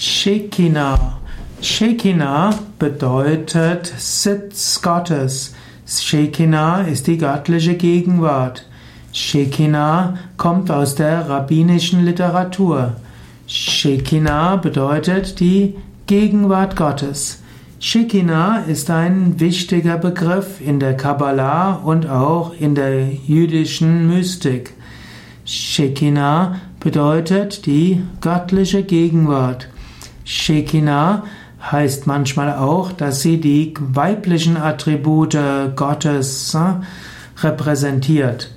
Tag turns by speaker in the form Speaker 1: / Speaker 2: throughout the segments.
Speaker 1: Shekinah. Shekinah bedeutet Sitz Gottes. Shekinah ist die göttliche Gegenwart. Shekinah kommt aus der rabbinischen Literatur. Shekinah bedeutet die Gegenwart Gottes. Shekinah ist ein wichtiger Begriff in der Kabbalah und auch in der jüdischen Mystik. Shekinah bedeutet die göttliche Gegenwart. Shekinah heißt manchmal auch, dass sie die weiblichen Attribute Gottes äh, repräsentiert.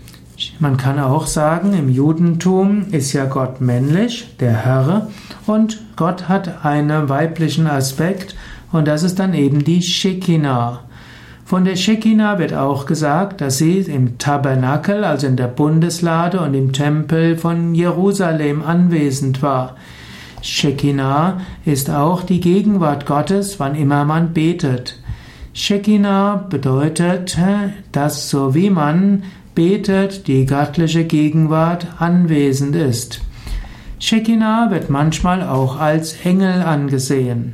Speaker 1: Man kann auch sagen, im Judentum ist ja Gott männlich, der Herr, und Gott hat einen weiblichen Aspekt, und das ist dann eben die Shekinah. Von der Shekinah wird auch gesagt, dass sie im Tabernakel, also in der Bundeslade und im Tempel von Jerusalem anwesend war. Shekinah ist auch die Gegenwart Gottes, wann immer man betet. Shekinah bedeutet, dass so wie man betet, die göttliche Gegenwart anwesend ist. Shekinah wird manchmal auch als Engel angesehen.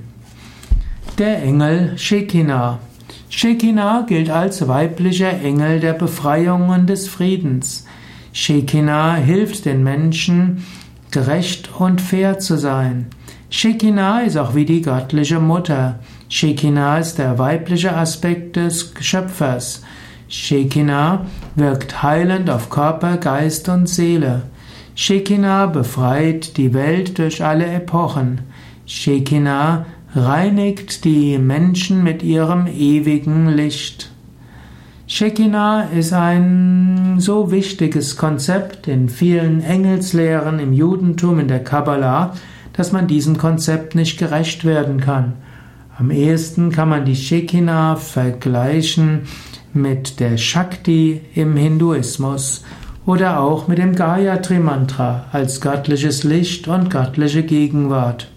Speaker 1: Der Engel Shekinah. Shekinah gilt als weiblicher Engel der Befreiung und des Friedens. Shekinah hilft den Menschen, gerecht und fair zu sein. Shekinah ist auch wie die göttliche Mutter. Shekinah ist der weibliche Aspekt des Schöpfers. Shekinah wirkt heilend auf Körper, Geist und Seele. Shekinah befreit die Welt durch alle Epochen. Shekinah reinigt die Menschen mit ihrem ewigen Licht. Shekinah ist ein so wichtiges Konzept in vielen Engelslehren im Judentum, in der Kabbalah, dass man diesem Konzept nicht gerecht werden kann. Am ehesten kann man die Shekinah vergleichen mit der Shakti im Hinduismus oder auch mit dem Gayatri Mantra als göttliches Licht und göttliche Gegenwart.